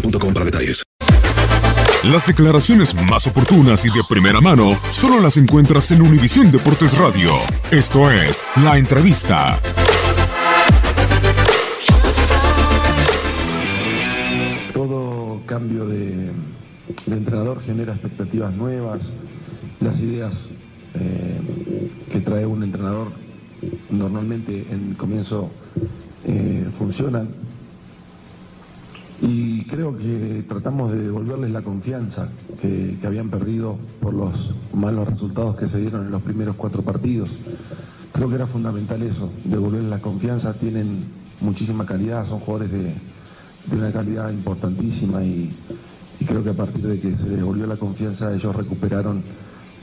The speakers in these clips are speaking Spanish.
para detalles. Las declaraciones más oportunas y de primera mano solo las encuentras en Univisión Deportes Radio. Esto es La Entrevista. Todo cambio de, entrenador genera expectativas nuevas, las ideas eh, que trae un entrenador normalmente en comienzo eh, funcionan y creo que tratamos de devolverles la confianza que, que habían perdido por los malos resultados que se dieron en los primeros cuatro partidos. Creo que era fundamental eso, devolverles la confianza, tienen muchísima calidad, son jugadores de, de una calidad importantísima y, creo que a partir de que se les devolvió la confianza ellos recuperaron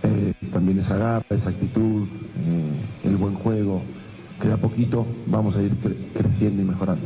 eh, también esa garra, esa actitud, eh, el buen juego, que de a poquito vamos a ir cre- creciendo y mejorando.